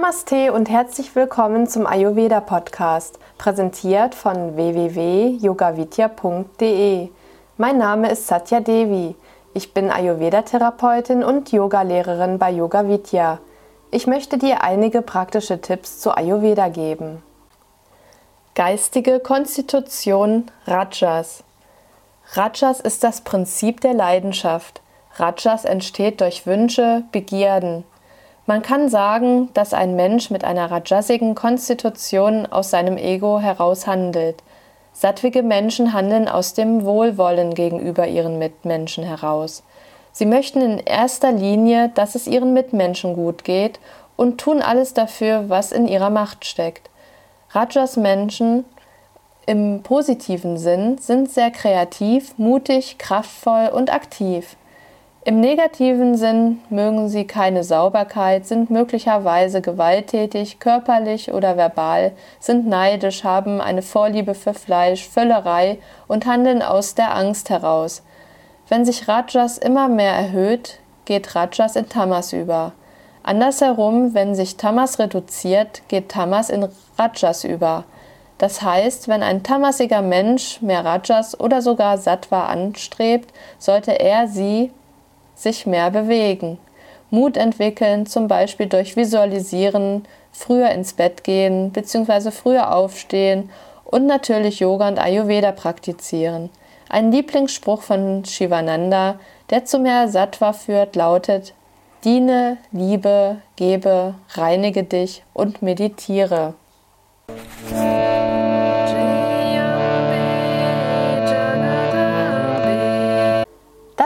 Namaste und herzlich willkommen zum Ayurveda Podcast, präsentiert von www.yogavidya.de. Mein Name ist Satya Devi. Ich bin Ayurveda-Therapeutin und Yogalehrerin bei Yoga Vidya. Ich möchte dir einige praktische Tipps zu Ayurveda geben. Geistige Konstitution Rajas. Rajas ist das Prinzip der Leidenschaft. Rajas entsteht durch Wünsche, Begierden. Man kann sagen, dass ein Mensch mit einer rajasigen Konstitution aus seinem Ego heraus handelt. Sattwige Menschen handeln aus dem Wohlwollen gegenüber ihren Mitmenschen heraus. Sie möchten in erster Linie, dass es ihren Mitmenschen gut geht und tun alles dafür, was in ihrer Macht steckt. Rajas Menschen im positiven Sinn sind sehr kreativ, mutig, kraftvoll und aktiv. Im negativen Sinn mögen sie keine Sauberkeit, sind möglicherweise gewalttätig, körperlich oder verbal, sind neidisch, haben eine Vorliebe für Fleisch, Völlerei und handeln aus der Angst heraus. Wenn sich Rajas immer mehr erhöht, geht Rajas in Tamas über. Andersherum, wenn sich Tamas reduziert, geht Tamas in Rajas über. Das heißt, wenn ein tamasiger Mensch mehr Rajas oder sogar Sattva anstrebt, sollte er sie sich mehr bewegen. Mut entwickeln, zum Beispiel durch Visualisieren, früher ins Bett gehen bzw. früher aufstehen und natürlich Yoga und Ayurveda praktizieren. Ein Lieblingsspruch von Shivananda, der zu mehr Sattva führt, lautet: Diene, liebe, gebe, reinige dich und meditiere.